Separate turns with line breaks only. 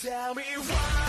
Tell me why.